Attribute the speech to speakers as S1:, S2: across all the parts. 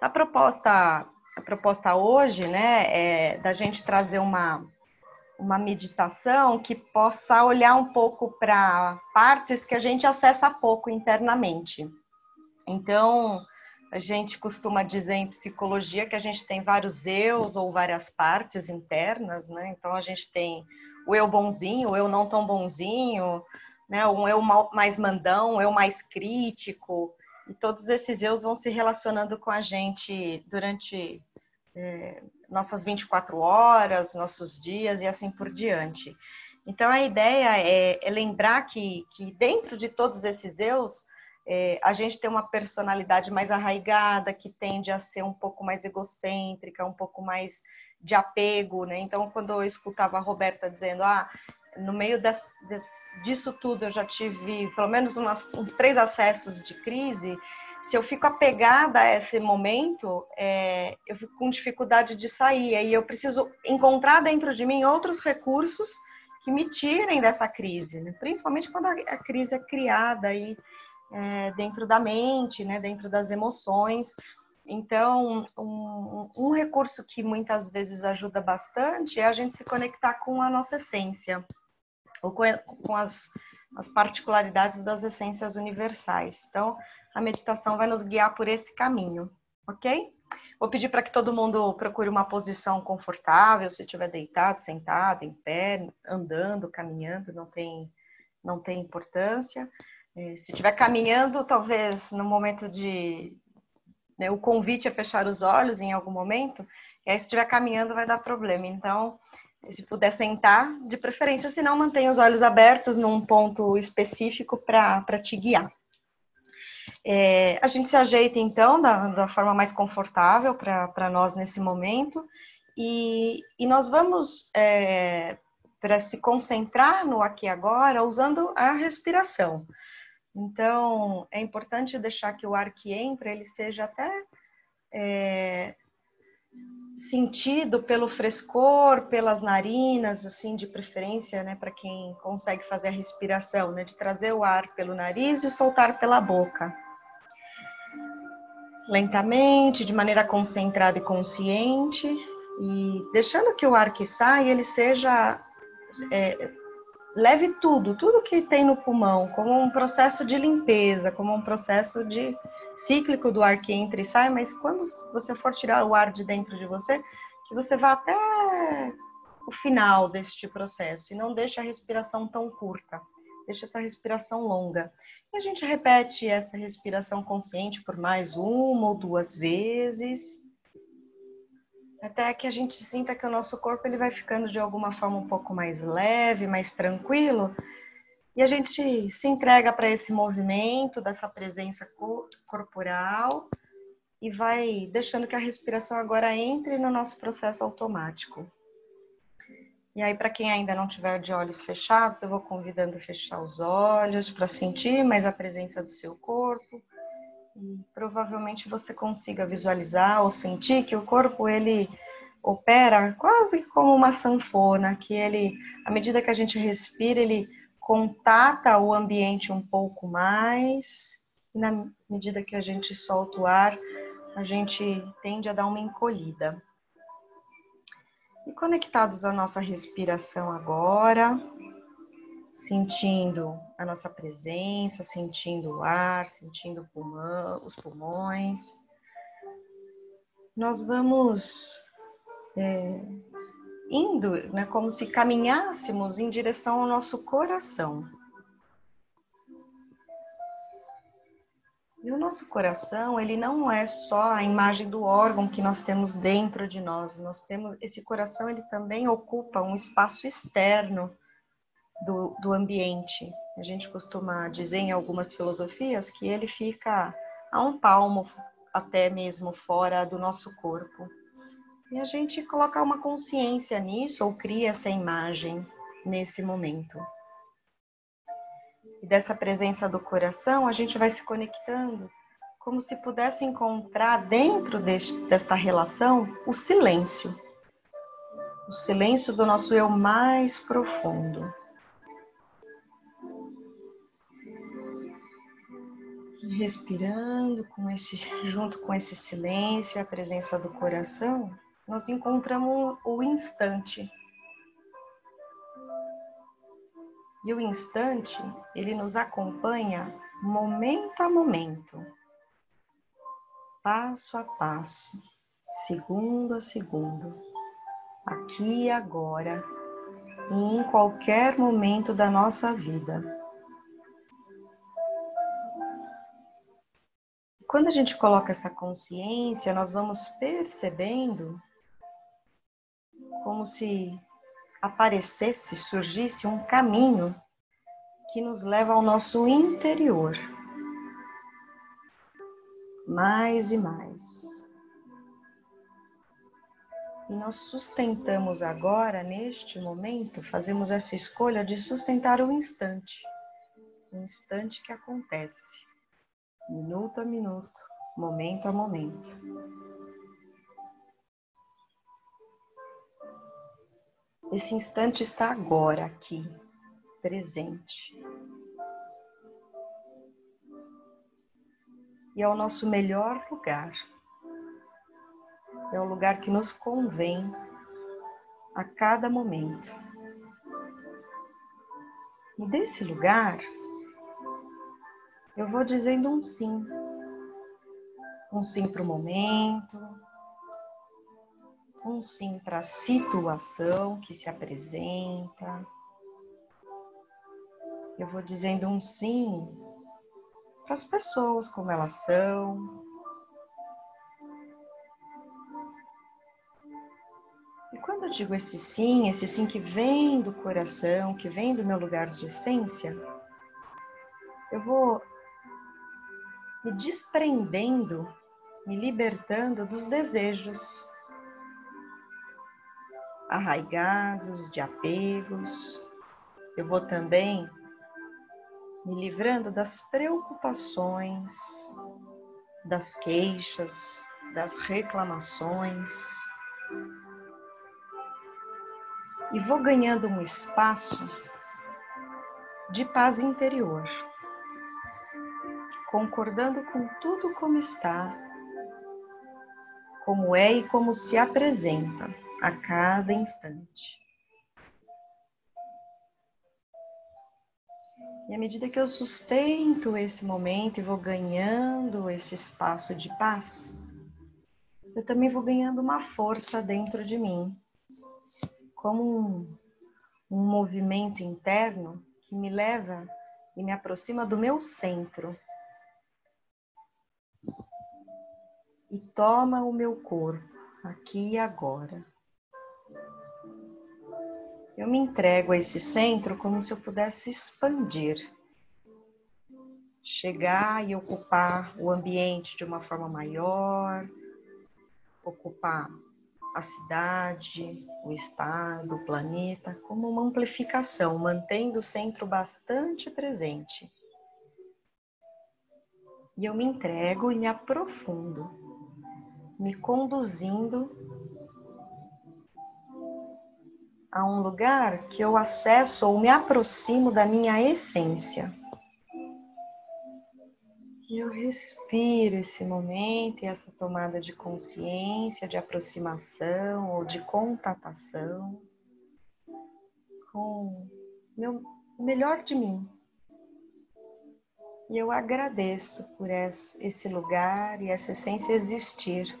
S1: A proposta, a proposta hoje, né, é da gente trazer uma, uma meditação que possa olhar um pouco para partes que a gente acessa pouco internamente. Então, a gente costuma dizer em psicologia que a gente tem vários eus ou várias partes internas, né? Então a gente tem o eu bonzinho, o eu não tão bonzinho, né? Um eu mais mandão, um eu mais crítico, e todos esses eus vão se relacionando com a gente durante é, nossas 24 horas, nossos dias e assim por diante. Então a ideia é, é lembrar que, que dentro de todos esses eus é, a gente tem uma personalidade mais arraigada, que tende a ser um pouco mais egocêntrica, um pouco mais de apego, né? Então, quando eu escutava a Roberta dizendo, ah, no meio des, des, disso tudo eu já tive pelo menos umas, uns três acessos de crise, se eu fico apegada a esse momento, é, eu fico com dificuldade de sair. Aí eu preciso encontrar dentro de mim outros recursos que me tirem dessa crise, né? principalmente quando a, crise é criada aí é, dentro da mente, né, dentro das emoções. Então, um, um, recurso que muitas vezes ajuda bastante é a gente se conectar com a nossa essência, ou com, as, as particularidades das essências universais. Então, a meditação vai nos guiar por esse caminho, ok? Vou pedir para que todo mundo procure uma posição confortável, se estiver deitado, sentado, em pé, andando, caminhando, não tem, não tem importância. É, se estiver caminhando, talvez no momento de. Né, o convite é fechar os olhos em algum momento, e aí se estiver caminhando vai dar problema. Então, se puder sentar, de preferência, se não, mantenha os olhos abertos num ponto específico para te guiar. É, a gente se ajeita então da, da forma mais confortável para nós nesse momento, e, e nós vamos é, para se concentrar no aqui e agora usando a respiração. Então, é importante deixar que o ar que entra, ele seja até é, sentido pelo frescor, pelas narinas, assim, de preferência, né, para quem consegue fazer a respiração, né, de trazer o ar pelo nariz e soltar pela boca. Lentamente, de maneira concentrada e consciente, e deixando que o ar que sai, ele seja é, leve tudo, tudo que tem no pulmão, como um processo de limpeza, como um processo de cíclico do ar que entra e sai, mas quando você for tirar o ar de dentro de você, que você vá até o final deste processo e não deixe a respiração tão curta, deixe essa respiração longa. E a gente repete essa respiração consciente por mais uma ou duas vezes até que a gente sinta que o nosso corpo ele vai ficando de alguma forma um pouco mais leve, mais tranquilo, e a gente se entrega para esse movimento dessa presença corporal e vai deixando que a respiração agora entre no nosso processo automático. E aí, para quem ainda não tiver de olhos fechados, eu vou convidando a fechar os olhos para sentir mais a presença do seu corpo e provavelmente você consiga visualizar ou sentir que o corpo ele opera quase como uma sanfona, que ele, à medida que a gente respira, ele contata o ambiente um pouco mais, e na medida que a gente solta o ar, a gente tende a dar uma encolhida. E conectados à nossa respiração agora, sentindo a nossa presença, sentindo o ar, sentindo pulmão, os pulmões. Nós vamos é, indo, né, como se caminhássemos em direção ao nosso coração. E o nosso coração, ele não é só a imagem do órgão que nós temos dentro de nós. Nós temos esse coração, ele também ocupa um espaço externo do, do ambiente. A gente costuma dizer em algumas filosofias que ele fica a um palmo até mesmo fora do nosso corpo. E a gente colocar uma consciência nisso ou cria essa imagem nesse momento. E dessa presença do coração, a gente vai se conectando como se pudesse encontrar dentro deste, desta relação o silêncio. O silêncio do nosso eu mais profundo. respirando com esse, junto com esse silêncio e a presença do coração, nós encontramos o instante. E o instante, ele nos acompanha momento a momento, passo a passo, segundo a segundo, aqui e agora, e em qualquer momento da nossa vida. Quando a gente coloca essa consciência, nós vamos percebendo como se aparecesse, surgisse um caminho que nos leva ao nosso interior. Mais e mais. E nós sustentamos agora, neste momento, fazemos essa escolha de sustentar o instante. O instante que acontece, minuto a minuto, momento a momento. Esse instante está agora aqui, presente. E é o nosso melhor lugar. É o lugar que nos convém a cada momento. E desse lugar, eu vou dizendo um sim. Um sim para o momento, um sim para a situação que se apresenta eu vou dizendo um sim para as pessoas como elas são. E quando eu digo esse sim, esse sim que vem do coração, que vem do meu lugar de essência, eu vou me desprendendo, me libertando dos desejos arraigados, de apegos. Eu vou também me livrando das preocupações, das queixas, das reclamações. E vou ganhando um espaço de paz interior, concordando com tudo como está, como é e como se apresenta a cada instante. E à medida que eu sustento esse momento e vou ganhando esse espaço de paz, eu também vou ganhando uma força dentro de mim, como um, um movimento interno que me leva e me aproxima do meu centro. E toma o meu corpo, aqui e agora. Eu me entrego a esse centro como se eu pudesse expandir, chegar e ocupar o ambiente de uma forma maior, ocupar a cidade, o estado, o planeta, como uma amplificação, mantendo o centro bastante presente. E eu me entrego e me aprofundo, me conduzindo a um lugar que eu acesso ou me aproximo da minha essência. E eu respiro esse momento e essa tomada de consciência, de aproximação ou de contatação com o melhor de mim. E eu agradeço por esse lugar e essa essência existir.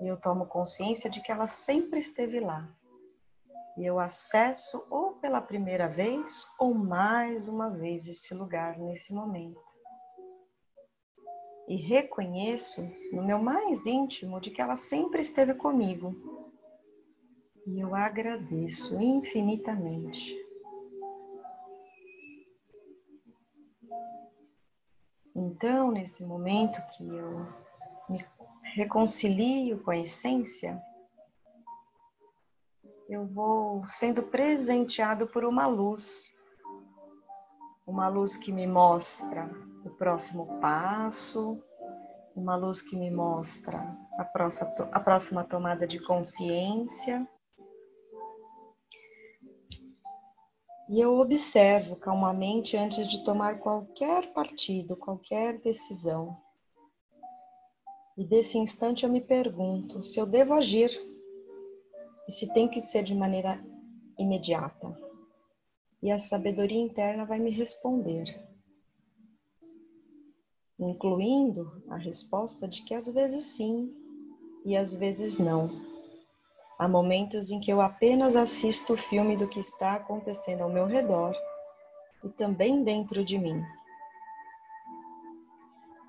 S1: E eu tomo consciência de que ela sempre esteve lá. E eu acesso ou pela primeira vez ou mais uma vez esse lugar nesse momento. E reconheço no meu mais íntimo de que ela sempre esteve comigo. E eu agradeço infinitamente. Então, nesse momento que eu reconcilio com a essência, eu vou sendo presenteado por uma luz. Uma luz que me mostra o próximo passo, uma luz que me mostra a próxima, a próxima tomada de consciência. E eu observo calmamente antes de tomar qualquer partido, qualquer decisão. E desse instante eu me pergunto se eu devo agir e se tem que ser de maneira imediata. E a sabedoria interna vai me responder, incluindo a resposta de que às vezes sim e às vezes não. Há momentos em que eu apenas assisto o filme do que está acontecendo ao meu redor e também dentro de mim.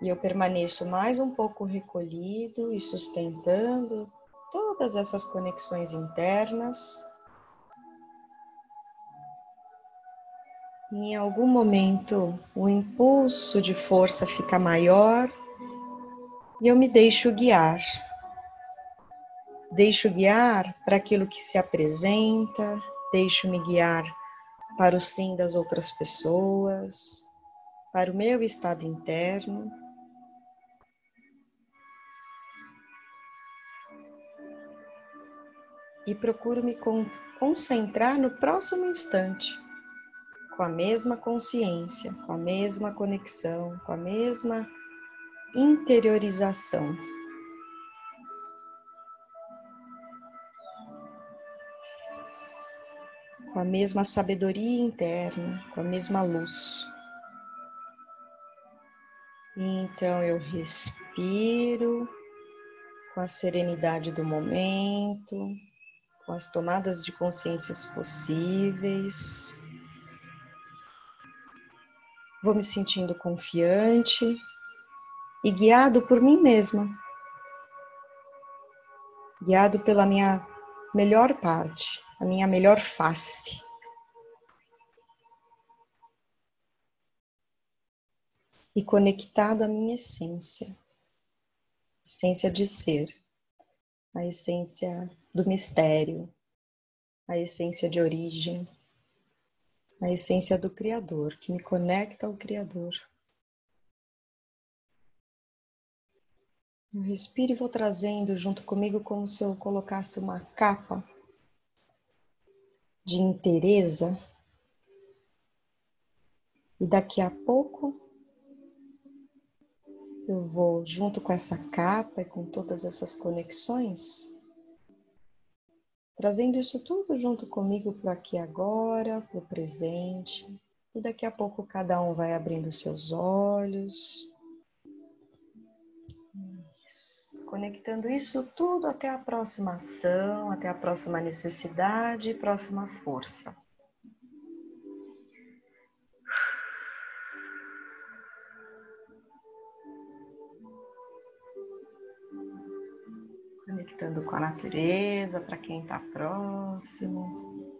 S1: E eu permaneço mais um pouco recolhido e sustentando todas essas conexões internas. Em algum momento o impulso de força fica maior e eu me deixo guiar Deixo guiar para aquilo que se apresenta, deixo-me guiar para o sim das outras pessoas, para o meu estado interno. E procuro me concentrar no próximo instante, com a mesma consciência, com a mesma conexão, com a mesma interiorização. com a mesma sabedoria interna, com a mesma luz. Então eu respiro com a serenidade do momento, com as tomadas de consciências possíveis. Vou me sentindo confiante e guiado por mim mesma, guiado pela minha melhor parte a minha melhor face. E conectado à minha essência, essência de ser, a essência do mistério, a essência de origem, a essência do Criador, que me conecta ao Criador. Eu respiro e vou trazendo junto comigo como se eu colocasse uma capa de interesa. E daqui a pouco eu vou, junto com essa capa e com todas essas conexões, trazendo isso tudo junto comigo para aqui agora, para o presente. E daqui a pouco cada um vai abrindo seus olhos. conectando isso tudo até a próxima ação, até a próxima necessidade próxima força. a natureza, para quem está próximo.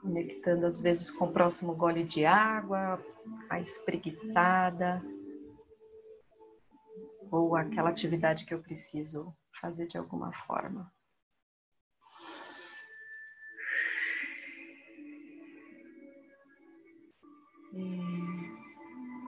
S1: Conectando às vezes com o próximo gole de água, a espreguiçada, ou aquela atividade que eu preciso fazer de alguma forma. E...